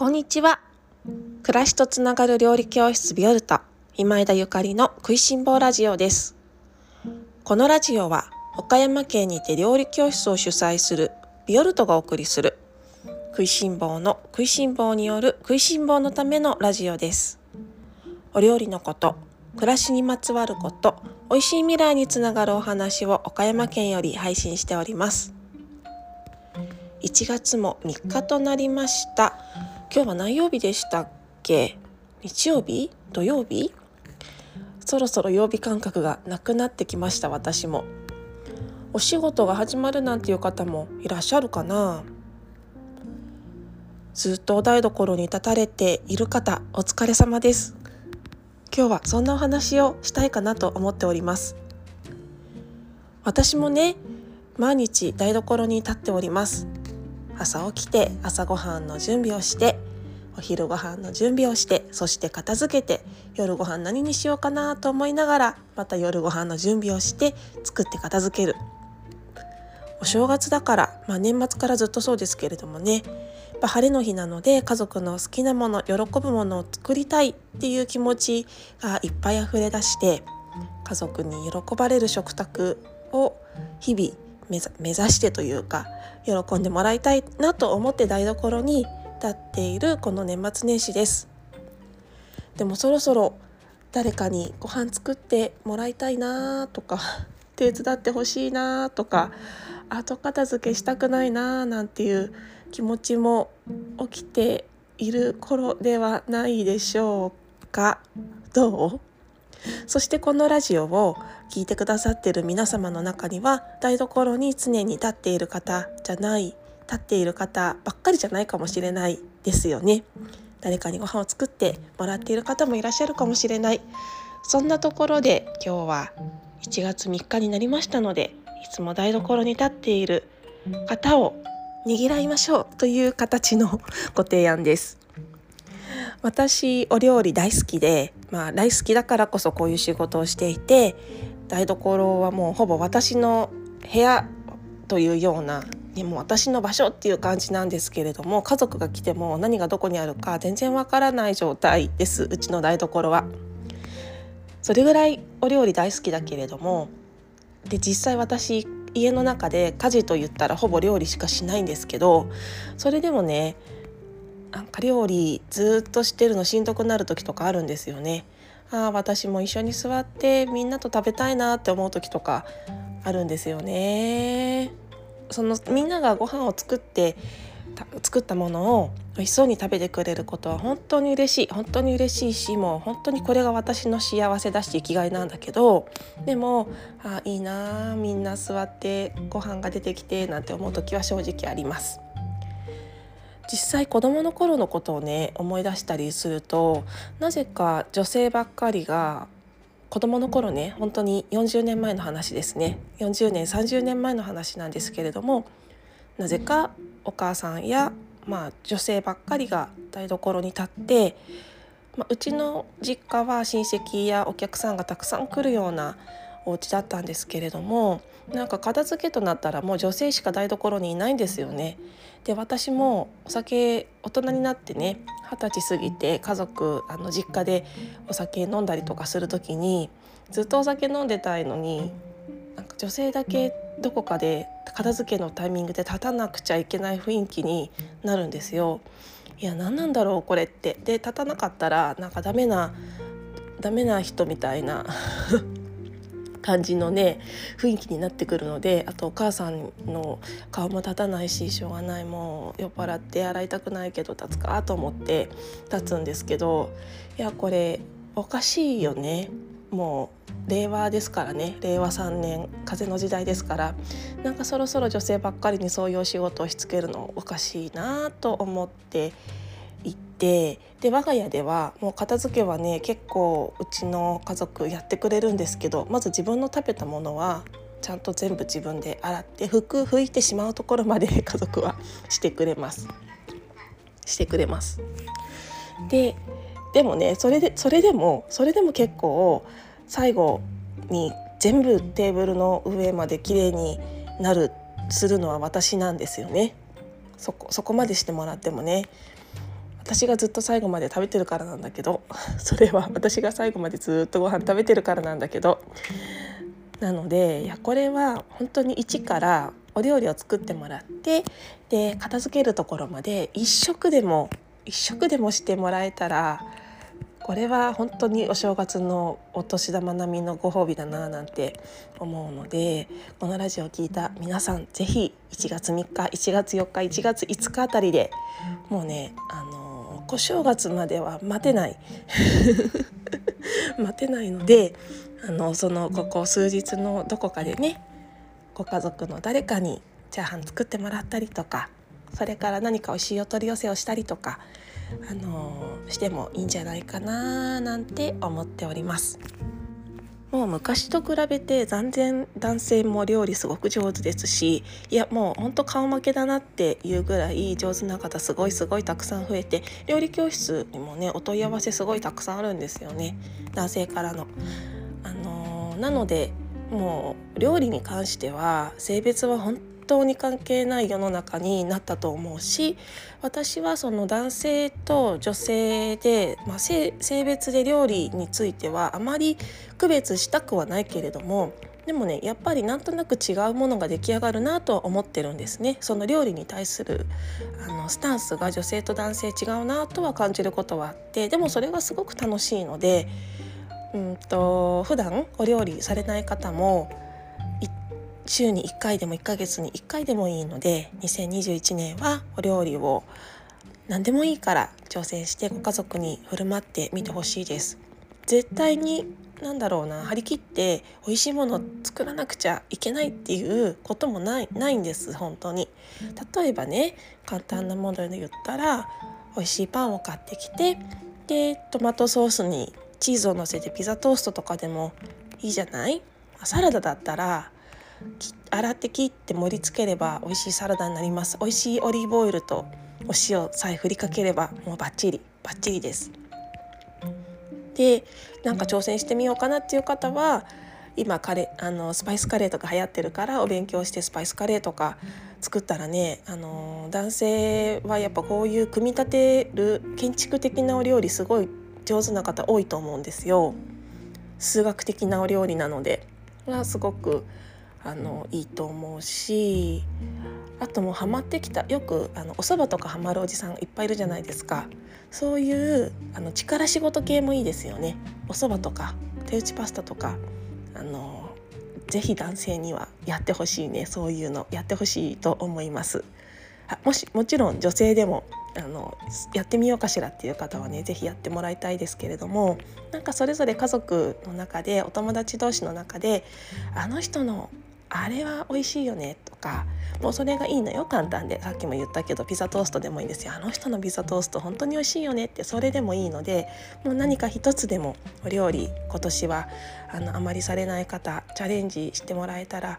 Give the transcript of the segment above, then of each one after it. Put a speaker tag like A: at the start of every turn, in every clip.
A: こんにちは。暮らしとつながる料理教室ビオルト今枝ゆかりの食いしん坊ラジオです。このラジオは岡山県にて料理教室を主催するビオルトがお送りする食いしん坊の食いしん坊による食いしん坊のためのラジオです。お料理のこと暮らしにまつわること美味しい未来につながるお話を岡山県より配信しております。1月も3日となりました。今日は何曜日でしたっけ？日曜日？土曜日？そろそろ曜日感覚がなくなってきました私も。お仕事が始まるなんていう方もいらっしゃるかな？ずっとお台所に立たれている方お疲れ様です。今日はそんなお話をしたいかなと思っております。私もね毎日台所に立っております。朝起きて朝ごはんの準備をしてお昼ご飯の準備をしてそして片付けて夜ご飯何にしようかなと思いながらまた夜ご飯の準備をして作って片付ける。お正月だから、まあ、年末からずっとそうですけれどもね。ぱ晴れの日なので家族の好きなもの喜ぶものを作りたいっていう気持ちがいっぱい溢れ出して家族に喜ばれる食卓を日々目指してというか喜んでもらいたいなと思って台所に立っているこの年末年始です。でもそろそろ誰かにご飯作ってもらいたいなとか 手伝ってほしいなとか後片付けしたくないななんていう気持ちも起きている頃ではないでしょうか。どう？そしてこのラジオを聞いてくださっている皆様の中には台所に常に立っている方じゃない立っている方ばっかりじゃないかもしれないですよね。誰かにご飯を作ってもらっている方もいらっしゃるかもしれない。そんなところで今日は1月3日になりましたのでいつも台所に立っている方をにぎらいましょうという形のご提案です。私お料理大好きでまあ大好きだからこそこういう仕事をしていて台所はもうほぼ私の部屋というようなでも私の場所っていう感じなんですけれども家族が来ても何がどこにあるか全然わからない状態ですうちの台所は。それぐらいお料理大好きだけれどもで実際私家の中で家事と言ったらほぼ料理しかしないんですけどそれでもねなんか料理ずっとしてるのしんどくなる時とかあるんですよね。ああ私も一緒に座ってみんなと食べたいなって思う時とかあるんですよね。そのみんながご飯を作って作ったものを美味しそうに食べてくれることは本当に嬉しい本当に嬉しいしもう本当にこれが私の幸せだし生きがいなんだけどでもあいいなみんな座ってご飯が出てきてなんて思う時は正直あります。実際子どもの頃のことをね思い出したりするとなぜか女性ばっかりが子どもの頃ね本当に40年前の話ですね40年30年前の話なんですけれどもなぜかお母さんや、まあ、女性ばっかりが台所に立って、まあ、うちの実家は親戚やお客さんがたくさん来るようなお家だったんですけれどもなんか片付けとなったらもう女性しか台所にいないんですよね。で私もお酒大人になってね二十歳過ぎて家族あの実家でお酒飲んだりとかする時にずっとお酒飲んでたいのになんか女性だけどこかで片付けのタイミングで立たなくちゃいけない雰囲気になるんですよ。いや何なんだろうこれってで立たなかったらなんかダメなダメな人みたいな感じのね雰囲気になってくるのであとお母さんの顔も立たないししょうがないもう酔っ払って洗いたくないけど立つかと思って立つんですけどいやこれおかしいよね。もう令和ですからね。令和3年風の時代ですから。なんかそろそろ女性ばっかりにそういうお仕事をしつけるのおかしいなと思っててで我が家ではもう片付けはね結構うちの家族やってくれるんですけどまず自分の食べたものはちゃんと全部自分で洗って服拭いてしまうところまで 家族は してくれます。してくれます。ででもねそれでそれでもそれでも結構最後に全部テーブルの上まで綺麗になるするのは私なんですよねそこそこまでしてもらってもね私がずっと最後まで食べてるからなんだけど それは私が最後までずっとご飯食べてるからなんだけどなのでいやこれは本当に一からお料理を作ってもらってで片付けるところまで一食でも一食でもしてもらえたらこれは本当にお正月のお年玉並みのご褒美だななんて思うのでこのラジオを聴いた皆さん是非1月3日1月4日1月5日あたりでもうねあの小正月までは待てない。待てないのであのそのここ数日のどこかでねご家族の誰かにチャーハン作ってもらったりとかそれから何かおいしいお取り寄せをしたりとかあのしてもいいんじゃないかななんて思っております。もう昔と比べて残念男性も料理すごく上手ですしいやもうほんと顔負けだなっていうぐらい上手な方すごいすごいたくさん増えて料理教室にもねお問い合わせすごいたくさんあるんですよね男性からの。あのなのでもう料理に関しては性別は本当に関係ない世の中になったと思うし私はその男性と女性で、まあ、性別で料理についてはあまり区別したくはないけれどもでもねやっぱりなんとなく違うものが出来上がるなと思ってるんですね。その料理に対するあのスタンスが女性と男性違うなとは感じることはあってでもそれがすごく楽しいのでうんと普段お料理されない方も週に1回でも1ヶ月に1回でもいいので2021年はお料理を何でもいいから挑戦してご家族に振る舞ってみてほしいです。絶対に何だろうな張り切って美味しいものを作らなくちゃいけないっていうこともないないんです本当に。例えばね簡単なもので言ったら美味しいパンを買ってきてでトマトソースにチーズをのせてピザトーストとかでもいいじゃない？サラダだったら洗って切って盛り付ければ美味しいサラダになります。美味しいオリーブオイルとお塩さえ振りかければもうバッチリバッチリです。でなんか挑戦してみようかなっていう方は今カレあのスパイスカレーとか流行ってるからお勉強してスパイスカレーとか作ったらねあの男性はやっぱこういう組み立てる建築的なお料理すごい上手な方多いと思うんですよ。数学的なお料理なので。はすごくあのいいと思うしあともうハマってきたよくあのお蕎麦とかハマるおじさんいっぱいいるじゃないですか。そういうあの力仕事系もいいですよね。お蕎麦とか手打ちパスタとかあのぜひ男性にはやってほしいね。そういうのやってほしいと思います。あもしもちろん女性でもあのやってみようかしらっていう方はね是非やってもらいたいですけれどもなんかそれぞれ家族の中でお友達同士の中であの人のあれは美味しいよねとかもうそれがいいのよ簡単で。さっきも言ったけどピザトーストでもいいんですよ。あの人のピザトースト本当に美味しいよねってそれでもいいのでもう何か一つでもお料理今年はあのあまりされない方チャレンジしてもらえたら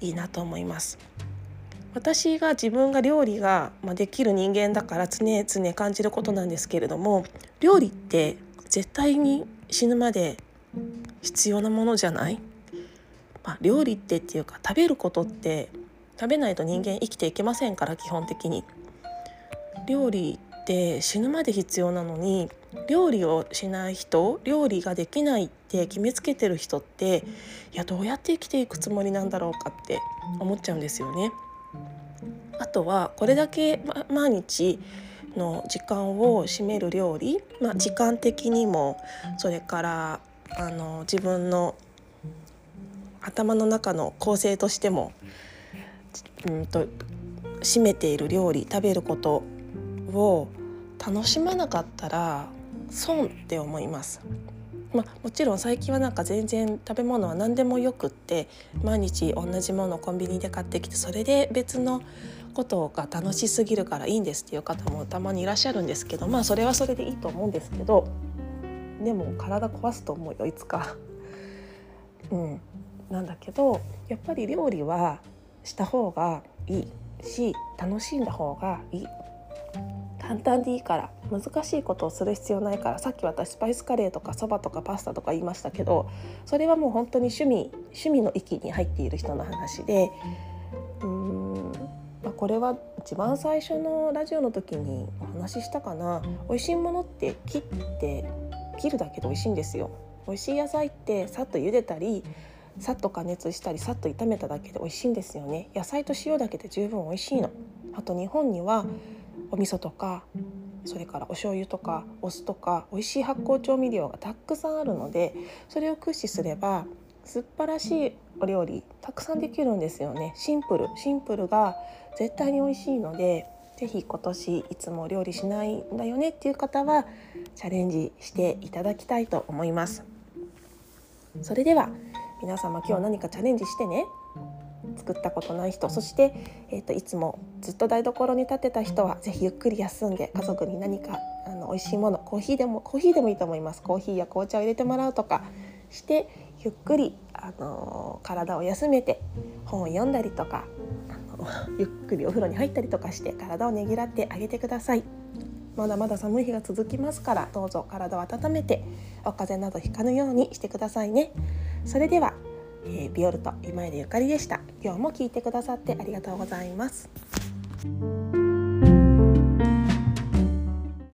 A: いいなと思います。私が自分が料理ができる人間だから常々感じることなんですけれども料理って絶対に死ぬまで必要なものじゃない？まあ、料理ってっていうか食べることって食べないと人間生きていけませんから基本的に。料理って死ぬまで必要なのに料理をしない人料理ができないって決めつけてる人っていやどうやって生きていくつもりなんだろうかって思っちゃうんですよね。あとはこれだけ、ま、毎日の時間を占める料理、まあ、時間的にもそれからあの自分の頭の中の構成としてもうんと占めている料理食べることを楽しまなかったら損って思います。まあ、もちろん最近はなんか全然食べ物は何でもよくって毎日同じものをコンビニで買ってきてそれで別のことが楽しすぎるからいいんですっていう方もたまにいらっしゃるんですけどまあそれはそれでいいと思うんですけどでも体壊すと思うよいつか。うん、なんだけどやっぱり料理はした方がいいし楽しんだ方がいい。簡単でいいから難しいことをする必要ないからさっき私スパイスカレーとかそばとかパスタとか言いましたけどそれはもう本当に趣味趣味の域に入っている人の話でうーん、まあ、これは一番最初のラジオの時にお話ししたかな。美味しいものって切って切るだけで美味しいんですよ。美味しい野菜ってさっと茹でたりさっと加熱したりさっと炒めただけで美味しいんですよね。野菜と塩だけで十分美味しいの。あと日本にはお味噌とかそれからお醤油とかお酢とか美味しい発酵調味料がたくさんあるのでそれを駆使すれば素晴らしいお料理たくさんできるんですよね。シンプル。シンプルが絶対に美味しいので是非今年いつも料理しないんだよねっていう方はチャレンジしていただきたいと思います。それでは皆様今日何かチャレンジしてね作ったことない人そして、えーと、いつもずっと台所に立ってた人は是非ゆっくり休んで家族に何かあの美味しいものコーヒーでもコーヒーでもいいと思いますコーヒーや紅茶を入れてもらうとかしてゆっくり、あの体を休めて本を読んだりとかあの ゆっくりお風呂に入ったりとかして体をねぎらってあげてください。まだまだ寒い日が続きますからどうぞ体を温めてお風邪などひかぬようにしてくださいね。それでは、えー、ビオルト今井でゆかりでした。今日も聞いてくださってありがとうございます。